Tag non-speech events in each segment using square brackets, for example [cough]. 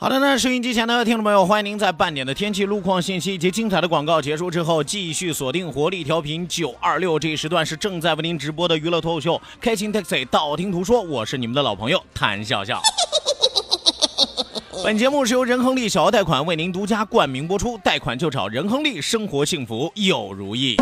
好的，那收音机前的听众朋友，欢迎您在半点的天气、路况信息以及精彩的广告结束之后，继续锁定活力调频九二六这一时段是正在为您直播的娱乐脱口秀《开心 Taxi》，道听途说，我是你们的老朋友谭笑笑。[laughs] 本节目是由仁亨利小额贷款为您独家冠名播出，贷款就找仁亨利，生活幸福又如意。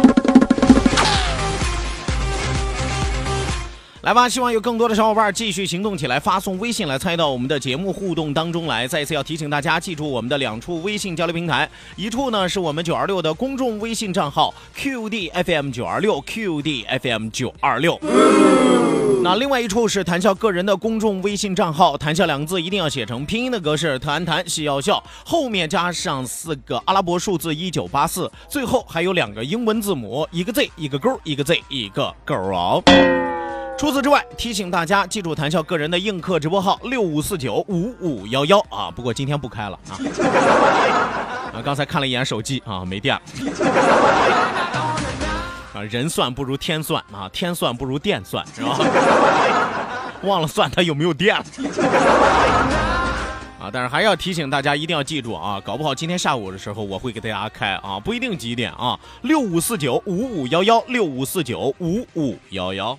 来吧，希望有更多的小伙伴继续行动起来，发送微信来参与到我们的节目互动当中来。再一次要提醒大家，记住我们的两处微信交流平台，一处呢是我们九二六的公众微信账号 QDFM 九二六 QDFM 九二六。那另外一处是谈笑个人的公众微信账号，谈笑两个字一定要写成拼音的格式，谈谈戏要笑，后面加上四个阿拉伯数字一九八四，最后还有两个英文字母，一个 Z 一个勾，一个 Z 一个勾哦。除此之外，提醒大家记住谈笑个人的映客直播号六五四九五五幺幺啊，不过今天不开了啊。[laughs] 啊，刚才看了一眼手机啊，没电了。啊，人算不如天算啊，天算不如电算，是吧？[laughs] 忘了算它有没有电了。[laughs] 啊，但是还要提醒大家一定要记住啊，搞不好今天下午的时候我会给大家开啊，不一定几点啊，六五四九五五幺幺，六五四九五五幺幺。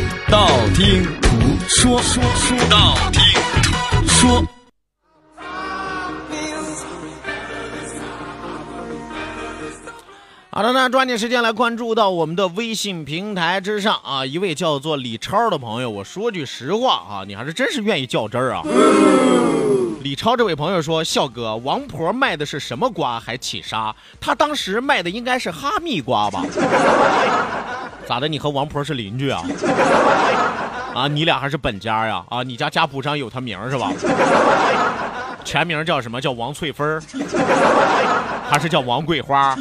道听途说，说说道听途说。好的，那抓紧时间来关注到我们的微信平台之上啊，一位叫做李超的朋友，我说句实话啊，你还是真是愿意较真儿啊。李超这位朋友说：“笑哥，王婆卖的是什么瓜还起沙？他当时卖的应该是哈密瓜吧？咋的？你和王婆是邻居啊？[laughs] 啊，你俩还是本家呀？啊，你家家谱上有他名是吧？全名叫什么？叫王翠芬，[laughs] 还是叫王桂花？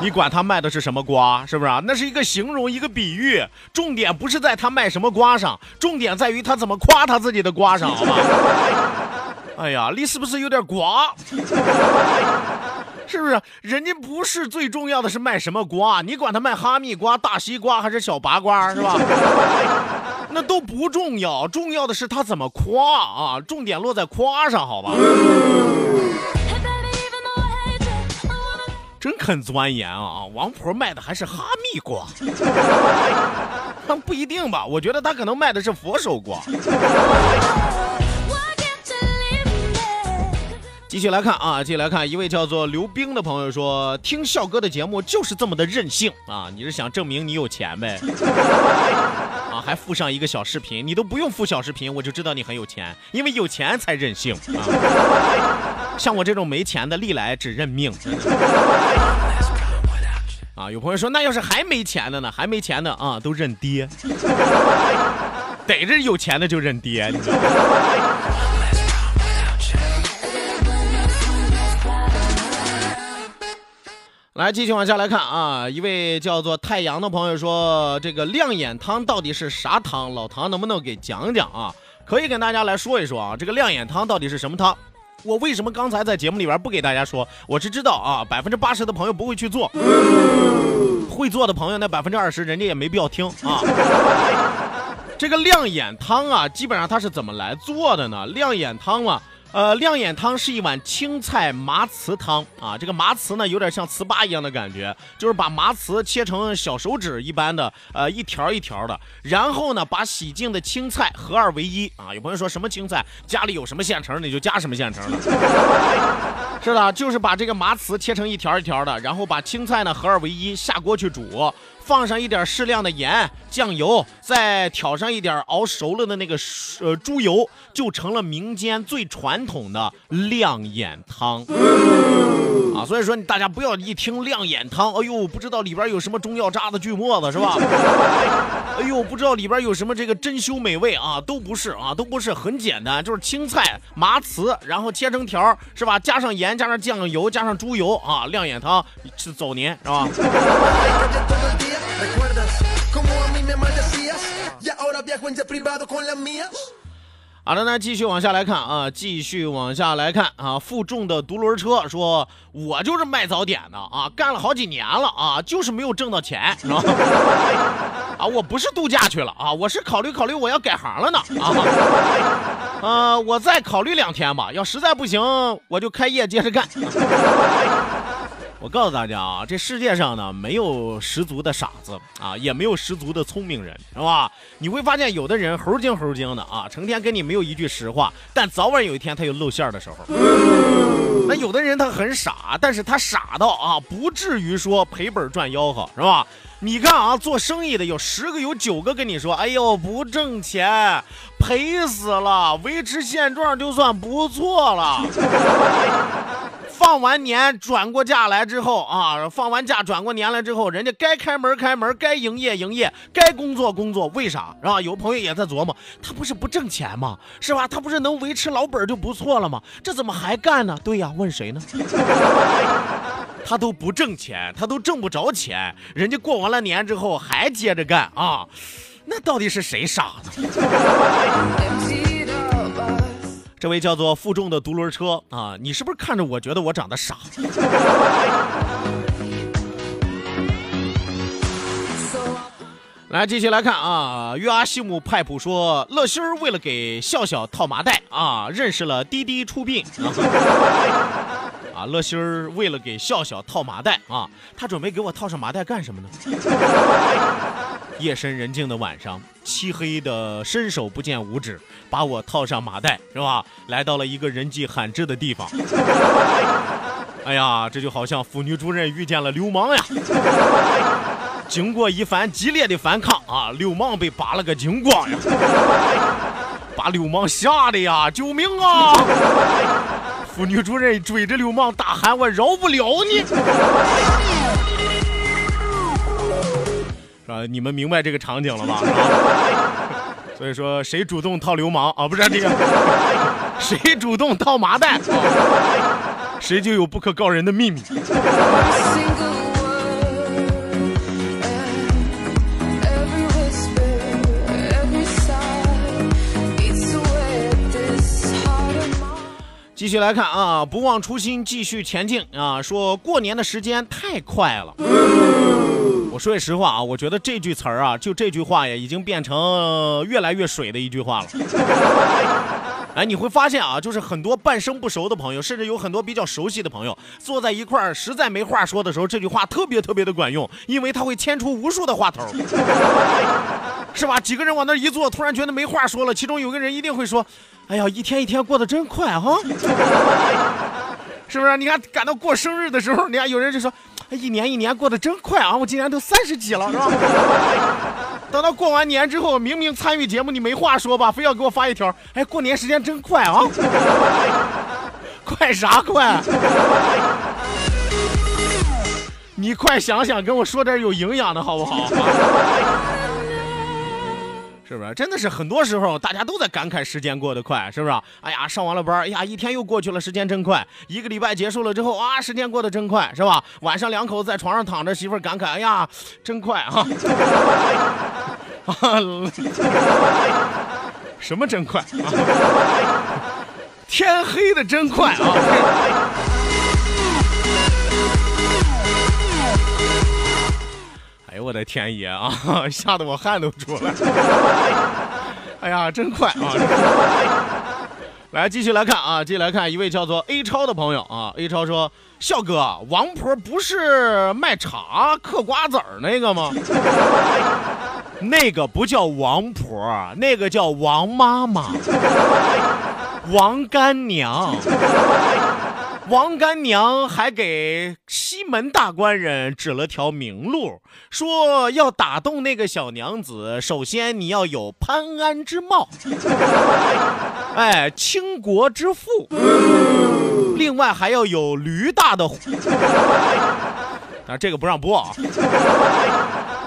你管他卖的是什么瓜，是不是啊？那是一个形容，一个比喻，重点不是在他卖什么瓜上，重点在于他怎么夸他自己的瓜上，好吧？[laughs] 哎呀，你是不是有点瓜？是不是？人家不是最重要的是卖什么瓜，你管他卖哈密瓜、大西瓜还是小拔瓜，是吧？[laughs] 那都不重要，重要的是他怎么夸啊！重点落在夸上，好吧？真肯钻研啊！王婆卖的还是哈密瓜，[laughs] 那不一定吧？我觉得他可能卖的是佛手瓜。继续来看啊，继续来看，一位叫做刘冰的朋友说，听笑哥的节目就是这么的任性啊！你是想证明你有钱呗？[laughs] 啊，还附上一个小视频，你都不用附小视频，我就知道你很有钱，因为有钱才任性啊！像我这种没钱的，历来只认命。[laughs] 啊，有朋友说，那要是还没钱的呢？还没钱的啊，都认爹，[laughs] 逮着有钱的就认爹，你知道吗？来，继续往下来看啊，一位叫做太阳的朋友说，这个亮眼汤到底是啥汤？老唐能不能给讲讲啊？可以跟大家来说一说啊，这个亮眼汤到底是什么汤？我为什么刚才在节目里边不给大家说？我是知道啊，百分之八十的朋友不会去做，会做的朋友那百分之二十，人家也没必要听啊。这个亮眼汤啊，基本上它是怎么来做的呢？亮眼汤嘛。呃，亮眼汤是一碗青菜麻糍汤啊，这个麻糍呢有点像糍粑一样的感觉，就是把麻糍切成小手指一般的，呃，一条一条的，然后呢把洗净的青菜合二为一啊。有朋友说什么青菜？家里有什么现成的你就加什么现成的，[laughs] 是的，就是把这个麻糍切成一条一条的，然后把青菜呢合二为一下锅去煮。放上一点适量的盐、酱油，再挑上一点熬熟了的那个呃猪油，就成了民间最传统的亮眼汤啊！所以说，大家不要一听亮眼汤，哎呦，不知道里边有什么中药渣子、锯末子是吧？[laughs] 哎呦，不知道里边有什么这个珍馐美味啊，都不是啊，都不是，很简单，就是青菜、麻糍，然后切成条是吧？加上盐，加上酱油，加上猪油啊，亮眼汤是走年是吧？[laughs] 好的，那继续往下来看啊，继续往下来看啊。负重的独轮车说：“我就是卖早点的啊，干了好几年了啊，就是没有挣到钱，是吧？[laughs] 啊，我不是度假去了啊，我是考虑考虑我要改行了呢啊。[laughs] 呃，我再考虑两天吧，要实在不行，我就开业接着干。”我告诉大家啊，这世界上呢没有十足的傻子啊，也没有十足的聪明人，是吧？你会发现有的人猴精猴精的啊，成天跟你没有一句实话，但早晚有一天他有露馅的时候。那有的人他很傻，但是他傻到啊，不至于说赔本赚吆喝，是吧？你看啊，做生意的有十个有九个跟你说，哎呦不挣钱，赔死了，维持现状就算不错了。[laughs] 放完年转过假来之后啊，放完假转过年来之后，人家该开门开门，该营业营业，该工作工作，为啥是吧？有朋友也在琢磨，他不是不挣钱吗？是吧？他不是能维持老本就不错了吗？这怎么还干呢？对呀，问谁呢？他都不挣钱，他都挣不着钱，人家过完了年之后还接着干啊，那到底是谁傻子？这位叫做负重的独轮车啊，你是不是看着我觉得我长得傻？来，继续来看啊，约阿西姆派普说，乐心儿为了给笑笑套麻袋啊，认识了滴滴出殡。啊，乐心儿为了给笑笑套麻袋啊，他准备给我套上麻袋干什么呢？[laughs] 夜深人静的晚上，漆黑的伸手不见五指，把我套上麻袋，是吧？来到了一个人迹罕至的地方。[laughs] 哎呀，这就好像妇女主任遇见了流氓呀！经过一番激烈的反抗啊，流氓被扒了个精光呀！[laughs] 把流氓吓得呀，救命啊！女主人追着流氓大喊：“我饶不了你！”啊，你们明白这个场景了吧？所以说，谁主动套流氓啊？不是这个，谁主动套麻袋，谁就有不可告人的秘密。继续来看啊，不忘初心，继续前进啊！说过年的时间太快了。我说句实话啊，我觉得这句词儿啊，就这句话呀，已经变成越来越水的一句话了。哎，你会发现啊，就是很多半生不熟的朋友，甚至有很多比较熟悉的朋友，坐在一块儿，实在没话说的时候，这句话特别特别的管用，因为它会牵出无数的话头，是吧？几个人往那一坐，突然觉得没话说了，其中有个人一定会说：“哎呀，一天一天过得真快哈。[laughs] ”是不是？你看赶到过生日的时候，你看有人就说，哎，一年一年过得真快啊！我今年都三十几了，是吧？[laughs] 等到过完年之后，明明参与节目你没话说吧，非要给我发一条，哎，过年时间真快啊！[laughs] 快啥快？你快想想，跟我说点有营养的好不好？是不是？真的是很多时候大家都在感慨时间过得快，是不是？哎呀，上完了班，哎呀，一天又过去了，时间真快。一个礼拜结束了之后，啊，时间过得真快，是吧？晚上两口子在床上躺着，媳妇儿感慨，哎呀，真快啊！[laughs] 什么真快？[laughs] 天黑的真快啊！我的天爷啊！[laughs] 吓得我汗都出来了。哎呀，真快啊！[laughs] 来，继续来看啊，继续来看一位叫做 A 超的朋友啊。A 超说：“笑哥，王婆不是卖茶嗑瓜子儿那个吗？[laughs] 那个不叫王婆，那个叫王妈妈，王干娘。”王干娘还给西门大官人指了条明路，说要打动那个小娘子，首先你要有潘安之貌，[laughs] 哎，倾国之富，另外还要有驴大的，啊，这个不让播啊。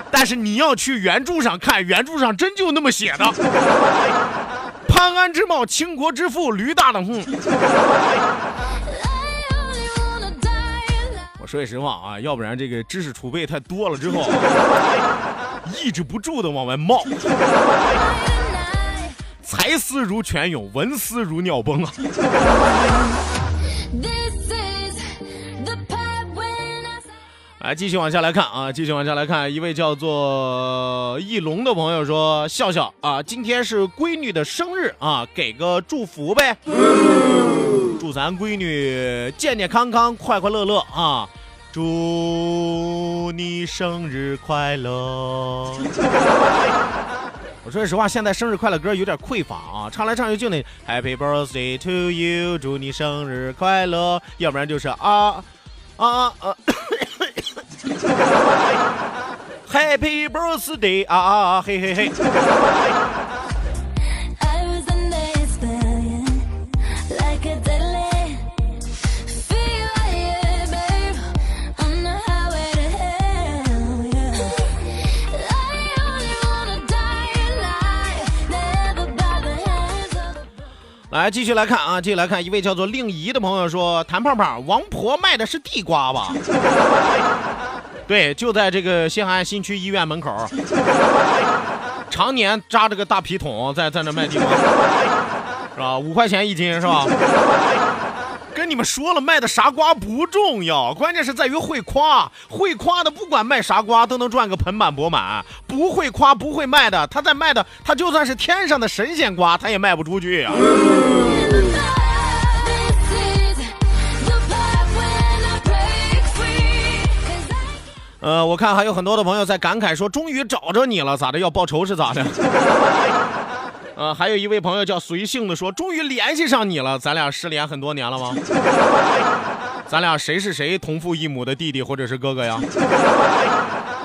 但是你要去原著上看，原著上真就那么写的，潘安之貌，倾国之富，驴大的，哼。我说句实话啊，要不然这个知识储备太多了之后，[laughs] 抑制不住的往外冒，才思如泉涌，文思如尿崩啊！来，继续往下来看啊，继续往下来看，一位叫做翼龙的朋友说：“笑笑啊，今天是闺女的生日啊，给个祝福呗。”祝咱闺女健健康康、快快乐乐啊！祝你生日快乐！[laughs] 我说实话，现在生日快乐歌有点匮乏啊，唱来唱去就那 Happy Birthday to you，祝你生日快乐，要不然就是啊啊啊，[laughs] Happy Birthday 啊啊啊嘿嘿嘿。来，继续来看啊，继续来看，一位叫做令仪的朋友说：“谭胖胖，王婆卖的是地瓜吧？” [laughs] 对，就在这个西海岸新区医院门口，常年扎着个大皮桶在在那卖地瓜，[laughs] 是吧？五块钱一斤，是吧？跟你们说了，卖的啥瓜不重要，关键是在于会夸。会夸的，不管卖啥瓜都能赚个盆满钵满；不会夸、不会卖的，他在卖的，他就算是天上的神仙瓜，他也卖不出去啊。呃，我看还有很多的朋友在感慨说，终于找着你了，咋的？要报仇是咋的？呃，还有一位朋友叫随性的说，终于联系上你了，咱俩失联很多年了吗？[laughs] 咱俩谁是谁同父异母的弟弟或者是哥哥呀？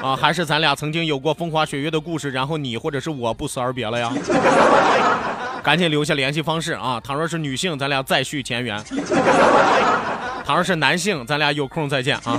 啊，还是咱俩曾经有过风花雪月的故事，然后你或者是我不辞而别了呀？[laughs] 赶紧留下联系方式啊！倘若是女性，咱俩再续前缘；倘若是男性，咱俩有空再见啊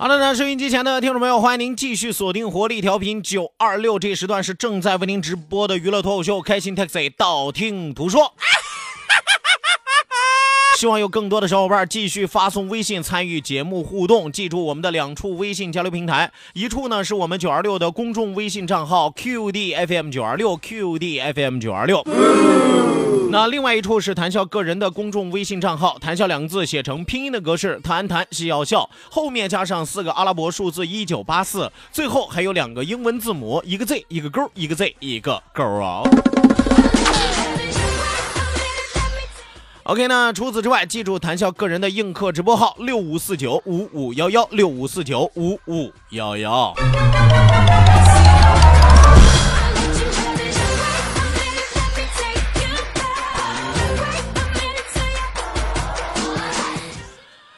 好的，那收音机前的听众朋友，欢迎您继续锁定活力调频九二六，这时段是正在为您直播的娱乐脱口秀《开心 Taxi》，道听途说。希望有更多的小伙伴继续发送微信参与节目互动。记住我们的两处微信交流平台，一处呢是我们九二六的公众微信账号 QDFM 九二六 QDFM 九二六。那另外一处是谈笑个人的公众微信账号，谈笑两个字写成拼音的格式，谈谈是要笑，后面加上四个阿拉伯数字一九八四，最后还有两个英文字母，一个 Z 一个勾，一个 Z 一个勾啊。OK 那，除此之外，记住谈笑个人的映客直播号六五四九五五幺幺六五四九五五幺幺。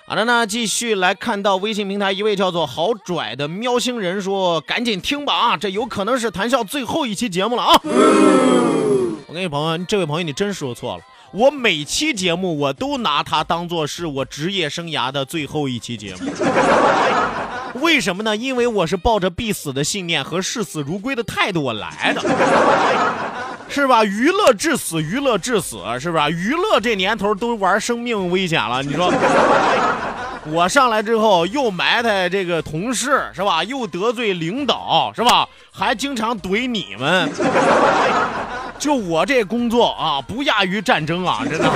好的呢，继续来看到微信平台一位叫做好拽的喵星人说：“赶紧听吧啊，这有可能是谈笑最后一期节目了啊！”我跟你朋友，这位朋友你真说错了，我每期节目我都拿它当做是我职业生涯的最后一期节目。[laughs] 为什么呢？因为我是抱着必死的信念和视死如归的态度我来的。[laughs] 是吧？娱乐至死，娱乐至死，是吧？娱乐这年头都玩生命危险了，你说？[laughs] 我上来之后又埋汰这个同事，是吧？又得罪领导，是吧？还经常怼你们。就我这工作啊，不亚于战争啊，[laughs] 真的。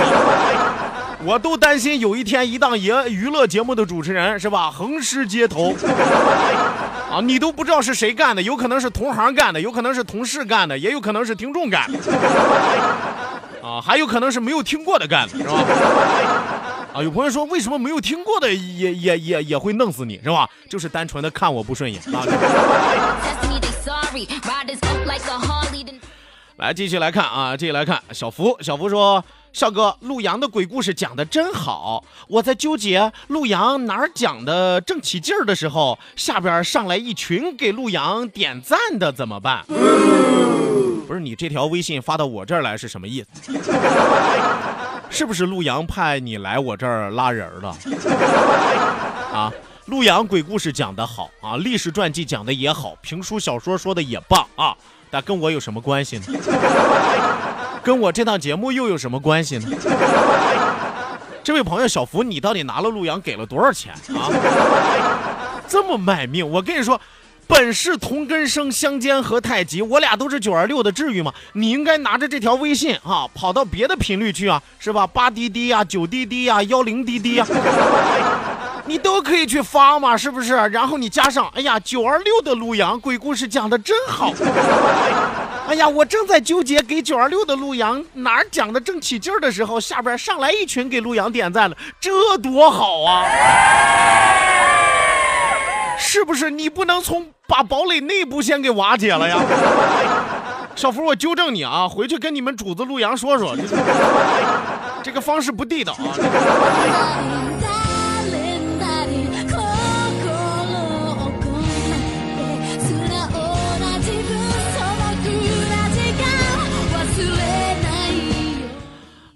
我都担心有一天一档娱娱乐节目的主持人，是吧？横尸街头。[laughs] 啊，你都不知道是谁干的，有可能是同行干的，有可能是同事干的，也有可能是听众干的，[laughs] 啊，还有可能是没有听过的干的，是吧？啊，有朋友说为什么没有听过的也也也也会弄死你，是吧？就是单纯的看我不顺眼啊。来，继续来看啊，继续来看小福，小福说。笑哥，陆阳的鬼故事讲的真好。我在纠结陆阳哪儿讲的正起劲儿的时候，下边上来一群给陆阳点赞的，怎么办？不是你这条微信发到我这儿来是什么意思？[laughs] 是不是陆阳派你来我这儿拉人了？[laughs] 啊，陆阳鬼故事讲得好啊，历史传记讲的也好，评书小说说的也棒啊，但跟我有什么关系呢？[laughs] 跟我这档节目又有什么关系呢？[laughs] 这位朋友小福，你到底拿了陆阳给了多少钱啊？[laughs] 这么卖命！我跟你说，本是同根生，相煎何太急。我俩都是九二六的，至于吗？你应该拿着这条微信啊，跑到别的频率去啊，是吧？八滴滴呀，九滴滴呀，幺零滴滴呀，你都可以去发嘛，是不是？然后你加上，哎呀，九二六的陆阳鬼故事讲的真好。[laughs] 哎呀，我正在纠结给九二六的陆阳哪儿讲的正起劲儿的时候，下边上来一群给陆阳点赞了，这多好啊！是不是？你不能从把堡垒内部先给瓦解了呀？[laughs] 小福，我纠正你啊，回去跟你们主子陆阳说说，这个方式不地道啊。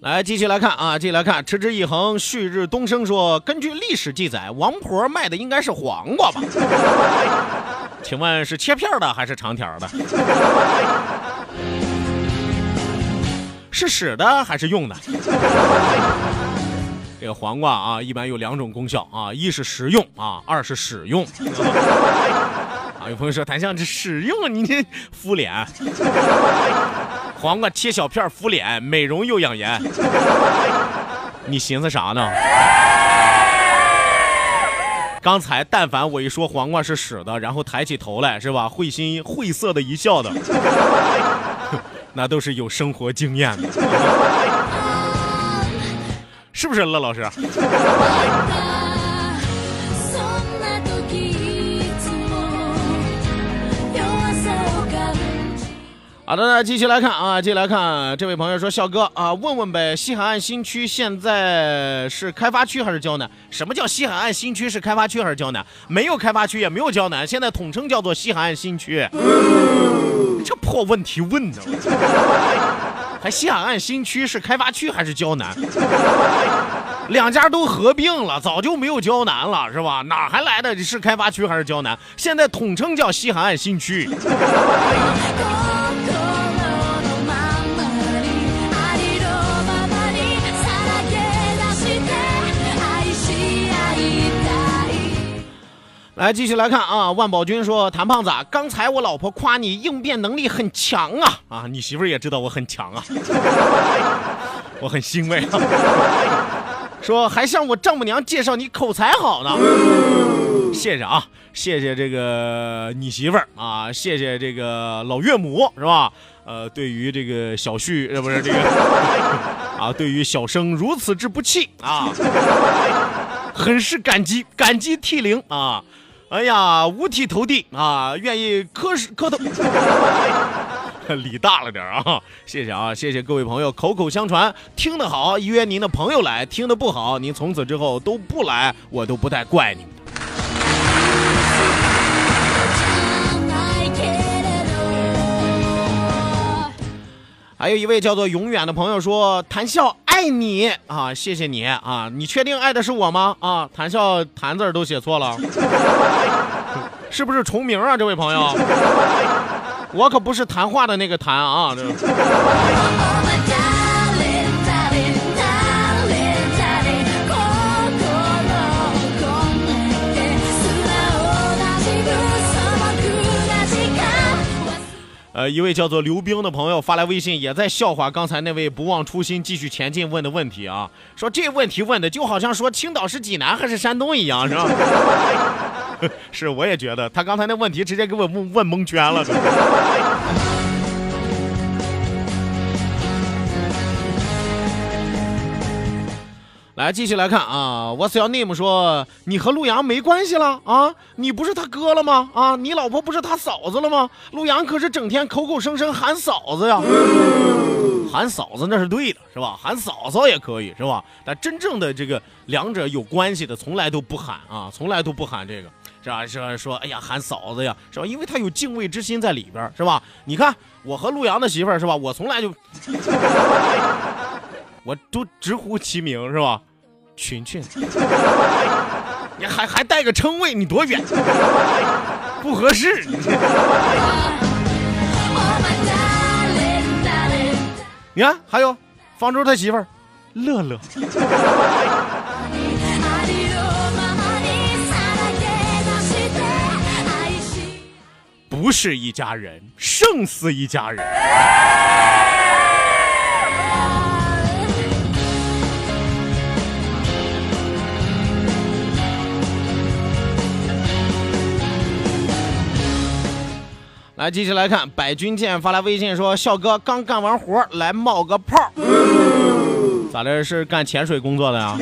来，继续来看啊，继续来看，持之以恒，旭日东升说，根据历史记载，王婆卖的应该是黄瓜吧？[laughs] 请问是切片的还是长条的？是使的还是用的？这个黄瓜啊，一般有两种功效啊，一是食用啊，二是使用。啊，有朋友说，谭相这使用你这敷脸。黄瓜切小片敷脸，美容又养颜。你寻思啥呢？刚才但凡我一说黄瓜是屎的，然后抬起头来是吧？会心晦涩的一笑的，[laughs] 那都是有生活经验的，[laughs] 是不是乐老师？好的，那继续来看啊，继续来看，这位朋友说：“笑哥啊，问问呗，西海岸新区现在是开发区还是胶南？什么叫西海岸新区是开发区还是胶南？没有开发区，也没有胶南，现在统称叫做西海岸新区。这破问题问的，还西海岸新区是开发区还是胶南？两家都合并了，早就没有胶南了，是吧？哪还来的是开发区还是胶南？现在统称叫西海岸新区。来，继续来看啊！万宝军说：“谭胖子，刚才我老婆夸你应变能力很强啊啊！你媳妇儿也知道我很强啊，[laughs] 我很欣慰啊。[laughs] 说还向我丈母娘介绍你口才好呢，[laughs] 谢谢啊，谢谢这个你媳妇儿啊，谢谢这个老岳母是吧？呃，对于这个小旭呃不是这个啊，对于小生如此之不弃啊，很是感激，感激涕零啊！哎呀，五体投地啊，愿意磕磕头。[laughs] 理大了点啊！谢谢啊，谢谢各位朋友口口相传，听得好约您的朋友来，听得不好您从此之后都不来，我都不带怪你们的。还有一位叫做永远的朋友说：“谈笑爱你啊，谢谢你啊，你确定爱的是我吗？啊，谈笑谈字都写错了，[laughs] 是不是重名啊？这位朋友，我可不是谈话的那个谈啊。呃，一位叫做刘冰的朋友发来微信，也在笑话刚才那位不忘初心、继续前进问的问题啊，说这问题问的就好像说青岛是济南还是山东一样，是吧？[laughs] 是，我也觉得他刚才那问题直接给我问问蒙圈了。来，继续来看啊，What's your name？说你和陆阳没关系了啊？你不是他哥了吗？啊，你老婆不是他嫂子了吗？陆阳可是整天口口声声喊嫂子呀，喊嫂子那是对的，是吧？喊嫂嫂也可以，是吧？但真正的这个两者有关系的，从来都不喊啊，从来都不喊这个，是吧？是说，哎呀，喊嫂子呀，是吧？因为他有敬畏之心在里边，是吧？你看我和陆阳的媳妇儿，是吧？我从来就，[laughs] 我都直呼其名，是吧？群群，你还还带个称谓，你多远？不合适。你看，还有方舟他媳妇儿乐乐。不是一家人，胜似一家人。来，继续来看，百军舰发来微信说：“笑哥刚干完活，来冒个泡。”咋的？是干潜水工作的呀？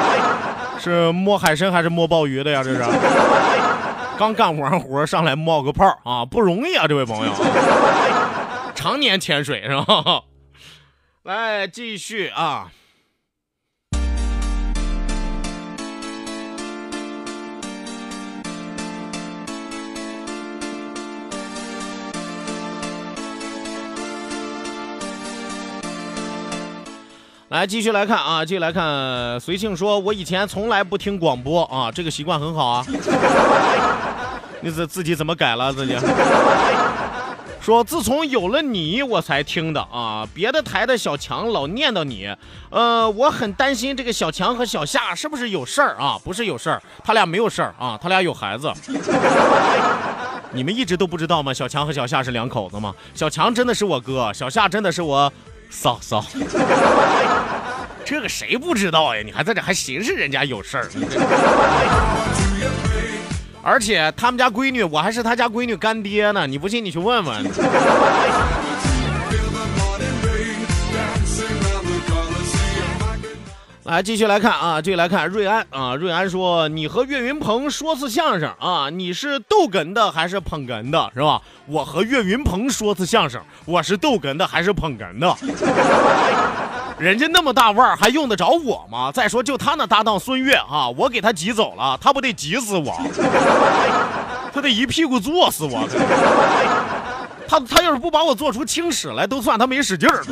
[laughs] 是摸海参还是摸鲍鱼的呀？这是？[laughs] 刚干完活上来冒个泡啊，不容易啊，这位朋友，[laughs] 常年潜水是吧？来，继续啊。来，继续来看啊，继续来看。随性说：“我以前从来不听广播啊，这个习惯很好啊。[laughs] 你自自己怎么改了自己？[laughs] 说自从有了你，我才听的啊。别的台的小强老念叨你，呃，我很担心这个小强和小夏是不是有事儿啊？不是有事儿，他俩没有事儿啊，他俩有孩子。[laughs] 你们一直都不知道吗？小强和小夏是两口子吗？小强真的是我哥，小夏真的是我。”嫂嫂，[laughs] 这个谁不知道呀？你还在这还寻思人家有事儿？而且他们家闺女，我还是他家闺女干爹呢。你不信，你去问问。来，继续来看啊，继续来看瑞安啊。瑞安说：“你和岳云鹏说次相声啊，你是逗哏的还是捧哏的，是吧？我和岳云鹏说次相声，我是逗哏的还是捧哏的？[laughs] 人家那么大腕儿，还用得着我吗？再说就他那搭档孙越啊，我给他挤走了，他不得急死我？[laughs] 他得一屁股坐死我。[laughs] 他他要是不把我做出青史来，都算他没使劲儿。”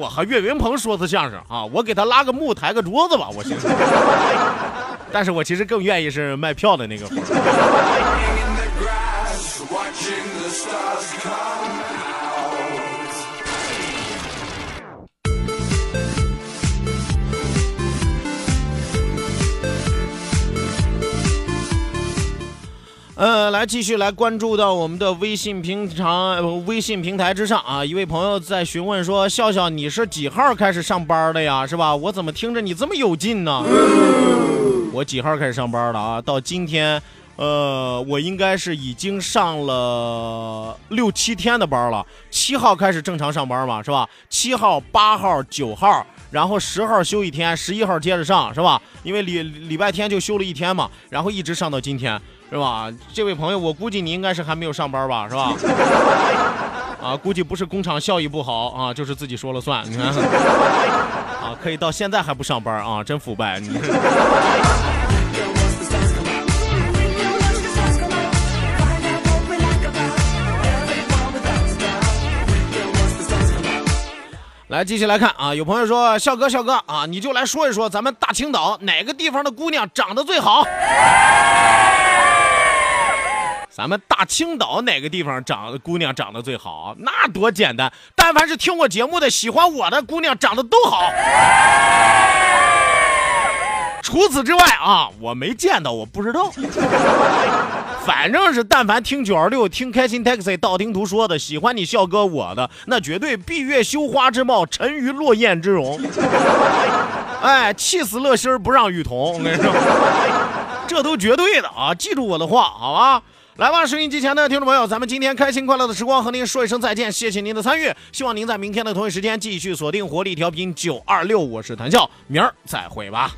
我和岳云鹏说次相声啊，我给他拉个幕，抬个桌子吧，我寻思。[laughs] 但是我其实更愿意是卖票的那个活呃，来继续来关注到我们的微信平常、呃微信平台之上啊，一位朋友在询问说：“笑笑，你是几号开始上班的呀？是吧？我怎么听着你这么有劲呢？”我几号开始上班的啊？到今天，呃，我应该是已经上了六七天的班了。七号开始正常上班嘛，是吧？七号、八号、九号，然后十号休一天，十一号接着上，是吧？因为礼礼拜天就休了一天嘛，然后一直上到今天。是吧？这位朋友，我估计你应该是还没有上班吧，是吧？[laughs] 啊，估计不是工厂效益不好啊，就是自己说了算。你看，啊，可以到现在还不上班啊，真腐败。你 [laughs] 来，继续来看啊，有朋友说，笑哥，笑哥啊，你就来说一说咱们大青岛哪个地方的姑娘长得最好？咱们大青岛哪个地方长姑娘长得最好？那多简单，但凡是听我节目的、喜欢我的姑娘长得都好。除此之外啊，我没见到，我不知道。[laughs] 反正是但凡听九二六、听开心 taxi、道听途说的，喜欢你笑哥我的，那绝对闭月羞花之貌，沉鱼落雁之容。哎，气死乐心儿不让雨桐，我跟你说，[laughs] 这都绝对的啊！记住我的话，好吧？来吧，收音机前的听众朋友，咱们今天开心快乐的时光和您说一声再见，谢谢您的参与，希望您在明天的同一时间继续锁定活力调频九二六，我是谭笑，明儿再会吧。